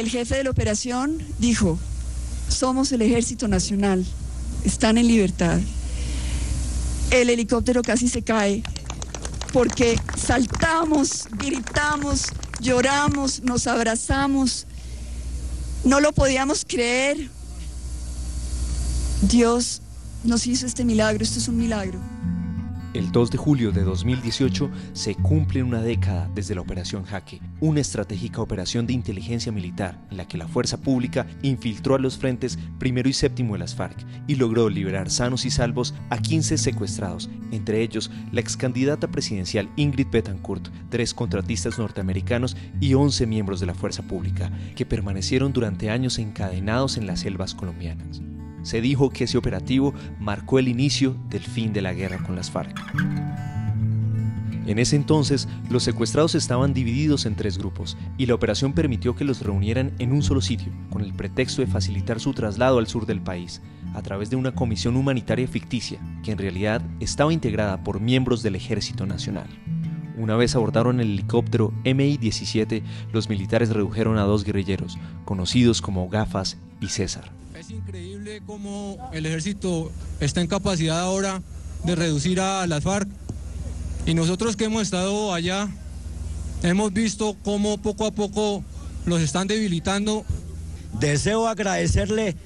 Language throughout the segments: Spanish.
El jefe de la operación dijo, somos el ejército nacional, están en libertad. El helicóptero casi se cae porque saltamos, gritamos, lloramos, nos abrazamos, no lo podíamos creer. Dios nos hizo este milagro, esto es un milagro. El 2 de julio de 2018 se cumple una década desde la Operación Jaque, una estratégica operación de inteligencia militar en la que la fuerza pública infiltró a los frentes primero y séptimo de las FARC y logró liberar sanos y salvos a 15 secuestrados, entre ellos la ex candidata presidencial Ingrid Betancourt, tres contratistas norteamericanos y 11 miembros de la fuerza pública, que permanecieron durante años encadenados en las selvas colombianas. Se dijo que ese operativo marcó el inicio del fin de la guerra con las FARC. En ese entonces, los secuestrados estaban divididos en tres grupos y la operación permitió que los reunieran en un solo sitio, con el pretexto de facilitar su traslado al sur del país, a través de una comisión humanitaria ficticia, que en realidad estaba integrada por miembros del Ejército Nacional. Una vez abordaron el helicóptero MI-17, los militares redujeron a dos guerrilleros, conocidos como Gafas y César. Es increíble cómo el ejército está en capacidad ahora de reducir a las FARC. Y nosotros que hemos estado allá, hemos visto cómo poco a poco los están debilitando. Deseo agradecerle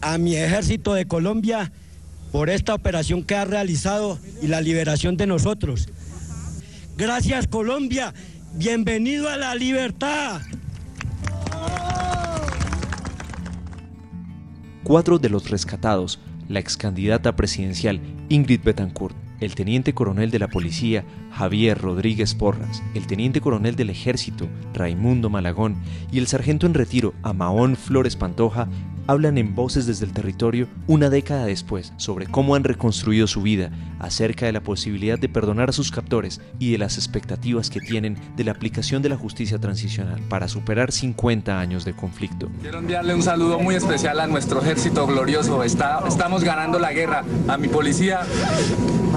a mi ejército de Colombia por esta operación que ha realizado y la liberación de nosotros. Gracias Colombia, bienvenido a la libertad. Cuatro de los rescatados, la ex candidata presidencial Ingrid Betancourt, el teniente coronel de la policía Javier Rodríguez Porras, el teniente coronel del ejército Raimundo Malagón y el sargento en retiro Amaón Flores Pantoja hablan en voces desde el territorio una década después sobre cómo han reconstruido su vida, acerca de la posibilidad de perdonar a sus captores y de las expectativas que tienen de la aplicación de la justicia transicional para superar 50 años de conflicto. Quiero enviarle un saludo muy especial a nuestro ejército glorioso. Está, estamos ganando la guerra. A mi policía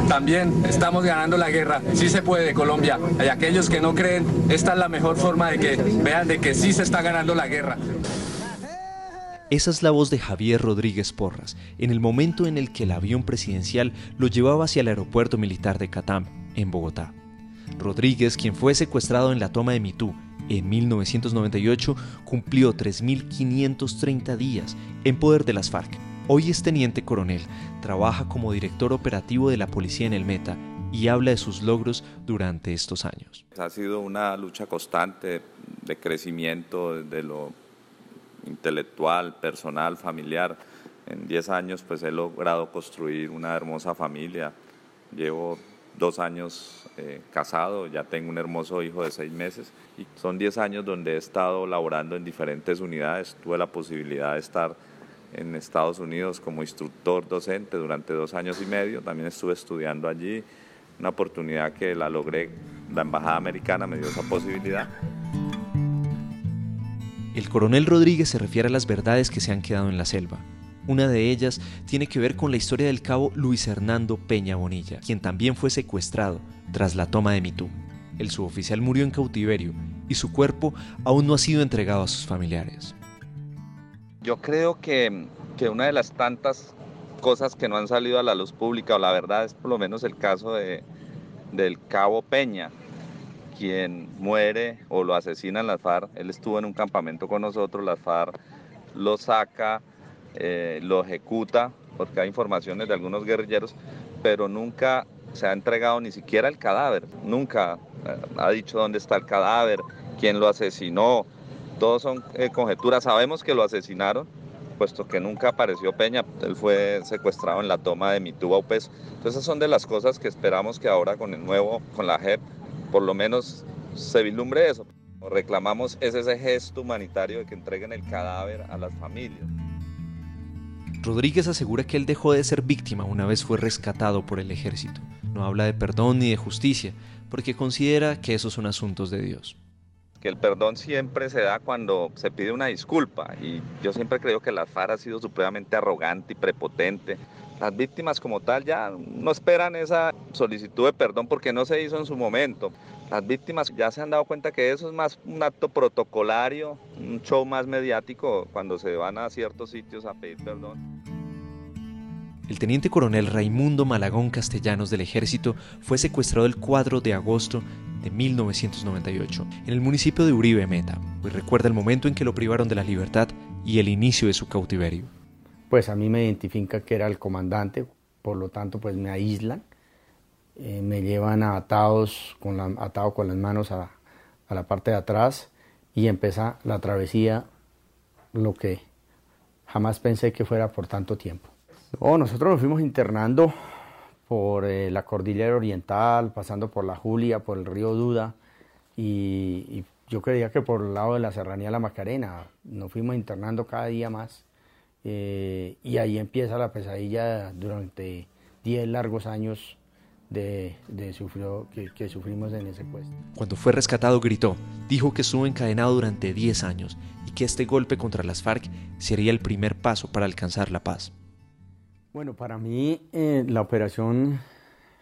también estamos ganando la guerra. Sí se puede, Colombia. Hay aquellos que no creen, esta es la mejor forma de que vean de que sí se está ganando la guerra. Esa es la voz de Javier Rodríguez Porras, en el momento en el que el avión presidencial lo llevaba hacia el aeropuerto militar de Catam, en Bogotá. Rodríguez, quien fue secuestrado en la toma de Mitú en 1998, cumplió 3.530 días en poder de las FARC. Hoy es teniente coronel, trabaja como director operativo de la policía en el Meta y habla de sus logros durante estos años. Ha sido una lucha constante de crecimiento de lo intelectual, personal, familiar. En 10 años pues he logrado construir una hermosa familia. Llevo dos años eh, casado, ya tengo un hermoso hijo de seis meses y son 10 años donde he estado laborando en diferentes unidades. Tuve la posibilidad de estar en Estados Unidos como instructor docente durante dos años y medio. También estuve estudiando allí, una oportunidad que la logré, la Embajada Americana me dio esa posibilidad. El coronel Rodríguez se refiere a las verdades que se han quedado en la selva. Una de ellas tiene que ver con la historia del cabo Luis Hernando Peña Bonilla, quien también fue secuestrado tras la toma de Mitú. El suboficial murió en cautiverio y su cuerpo aún no ha sido entregado a sus familiares. Yo creo que, que una de las tantas cosas que no han salido a la luz pública, o la verdad es por lo menos el caso de, del cabo Peña, quien muere o lo asesinan las FARC. Él estuvo en un campamento con nosotros, las FARC lo saca, eh, lo ejecuta, porque hay informaciones de algunos guerrilleros, pero nunca se ha entregado ni siquiera el cadáver, nunca eh, ha dicho dónde está el cadáver, quién lo asesinó, todos son eh, conjeturas, sabemos que lo asesinaron, puesto que nunca apareció Peña, él fue secuestrado en la toma de Mituba Upes. Entonces esas son de las cosas que esperamos que ahora con el nuevo, con la JEP, por lo menos se vislumbre eso. Reclamamos ese gesto humanitario de que entreguen el cadáver a las familias. Rodríguez asegura que él dejó de ser víctima una vez fue rescatado por el ejército. No habla de perdón ni de justicia, porque considera que esos son asuntos de Dios. Que el perdón siempre se da cuando se pide una disculpa y yo siempre creo que la FARC ha sido supremamente arrogante y prepotente. Las víctimas como tal ya no esperan esa solicitud de perdón porque no se hizo en su momento. Las víctimas ya se han dado cuenta que eso es más un acto protocolario, un show más mediático cuando se van a ciertos sitios a pedir perdón. El teniente coronel Raimundo Malagón Castellanos del Ejército fue secuestrado el 4 de agosto de 1998 en el municipio de Uribe Meta, pues recuerda el momento en que lo privaron de la libertad y el inicio de su cautiverio. Pues a mí me identifica que era el comandante, por lo tanto pues me aíslan, eh, me llevan atados con con las manos a, a la parte de atrás y empieza la travesía, lo que jamás pensé que fuera por tanto tiempo. Oh, nosotros nos fuimos internando por eh, la cordillera oriental, pasando por la Julia, por el río Duda, y, yo creía que por el lado de la serranía de la Macarena, nos fuimos internando cada día más, eh, y ahí empieza la pesadilla durante 10 largos años de, que, que, sufrimos en ese puesto. Cuando fue rescatado gritó, dijo que estuvo encadenado durante 10 años y que este golpe contra las FARC sería el primer paso para alcanzar la paz. Bueno, para mí eh, la operación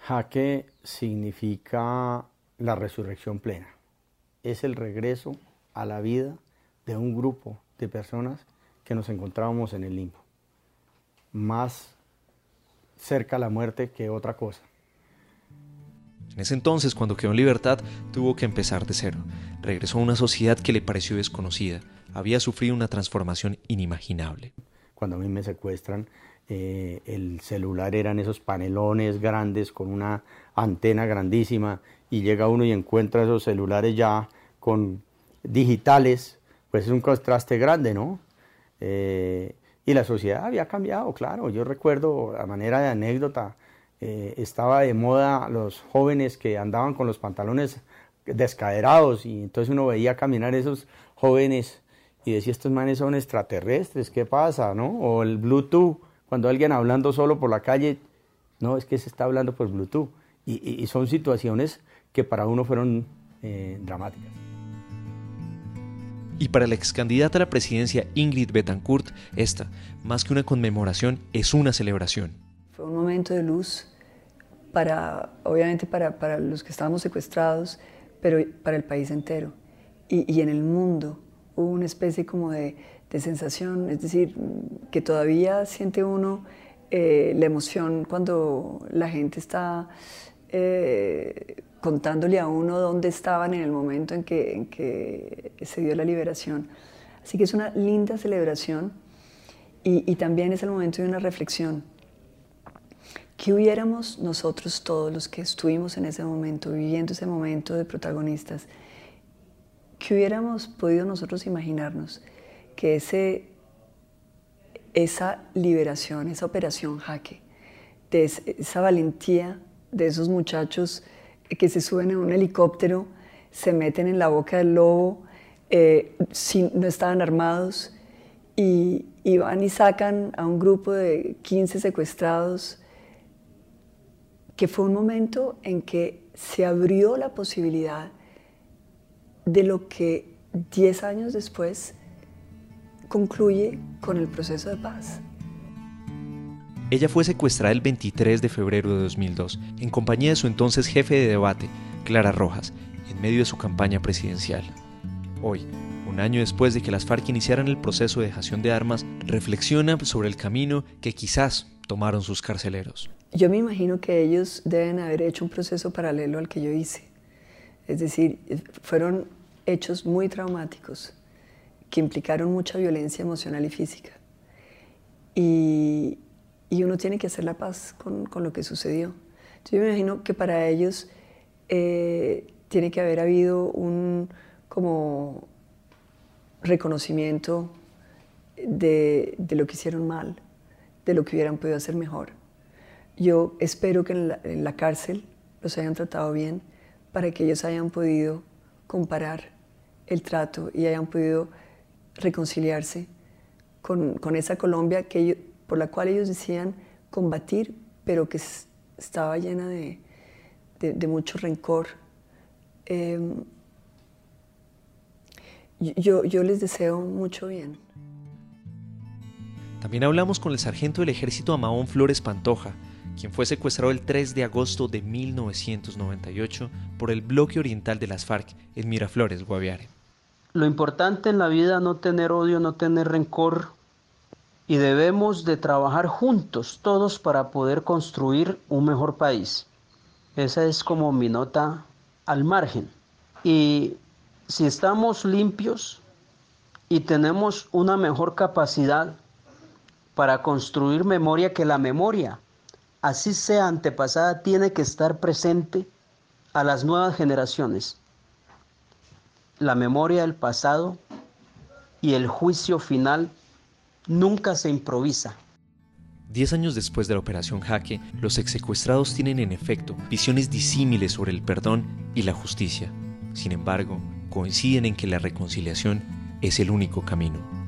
Jaque significa la resurrección plena. Es el regreso a la vida de un grupo de personas que nos encontrábamos en el limbo. Más cerca a la muerte que otra cosa. En ese entonces, cuando quedó en libertad, tuvo que empezar de cero. Regresó a una sociedad que le pareció desconocida. Había sufrido una transformación inimaginable. Cuando a mí me secuestran, eh, el celular eran esos panelones grandes con una antena grandísima y llega uno y encuentra esos celulares ya con digitales, pues es un contraste grande, ¿no? Eh, y la sociedad había cambiado, claro. Yo recuerdo, a manera de anécdota, eh, estaba de moda los jóvenes que andaban con los pantalones descaderados y entonces uno veía caminar esos jóvenes y decía, estos manes son extraterrestres, ¿qué pasa? ¿no? O el Bluetooth cuando alguien hablando solo por la calle, no, es que se está hablando por Bluetooth. Y, son situaciones que para uno fueron eh, dramáticas. Y para la ex candidata a la presidencia Ingrid Betancourt, esta, más que una conmemoración, es una celebración. Fue un momento de luz para, obviamente para, para los que estábamos secuestrados, pero para el país entero. Y, y en el mundo hubo una especie como de, de sensación, es decir, que todavía siente uno eh, la emoción cuando la gente está eh, contándole a uno dónde estaban en el momento en que, se dio la liberación. Así que es una linda celebración y, y también es el momento de una reflexión. ¿Qué hubiéramos nosotros todos los que estuvimos en ese momento, viviendo ese momento de protagonistas, qué hubiéramos podido nosotros imaginarnos? Que ese, esa liberación, esa operación jaque, esa valentía de esos muchachos que se suben en un helicóptero, se meten en la boca del lobo, eh, no estaban armados y, y, van y sacan a un grupo de 15 secuestrados, que fue un momento en que se abrió la posibilidad de lo que 10 años después concluye con el proceso de paz. Ella fue secuestrada el 23 de febrero de 2002 en compañía de su entonces jefe de debate, Clara Rojas, en medio de su campaña presidencial. Hoy, un año después de que las FARC iniciaran el proceso de dejación de armas, reflexiona sobre el camino que quizás tomaron sus carceleros. Yo me imagino que ellos deben haber hecho un proceso paralelo al que yo hice. Es decir, fueron hechos muy traumáticos que implicaron mucha violencia emocional y física. Y, y uno tiene que hacer la paz con, lo que sucedió. Yo me imagino que para ellos eh, tiene que haber habido un como reconocimiento de, lo que hicieron mal, de lo que hubieran podido hacer mejor. Yo espero que en la cárcel los hayan tratado bien para que ellos hayan podido comparar el trato y hayan podido reconciliarse con, con esa Colombia que por la cual ellos decían combatir, pero que estaba llena de, de, mucho rencor. Em, yo, yo les deseo mucho bien. También hablamos con el sargento del ejército Amaón Flores Pantoja, quien fue secuestrado el 3 de agosto de 1998 por el bloque oriental de las FARC en Miraflores, Guaviare. Lo importante en la vida no tener odio, no tener rencor y debemos de trabajar juntos todos para poder construir un mejor país. Esa es como mi nota al margen. Y si estamos limpios y tenemos una mejor capacidad para construir memoria que la memoria, así sea antepasada, tiene que estar presente a las nuevas generaciones. La memoria del pasado y el juicio final nunca se improvisa. Diez años después de la operación Jaque, los exsecuestrados tienen en efecto visiones disímiles sobre el perdón y la justicia. Sin embargo, coinciden en que la reconciliación es el único camino.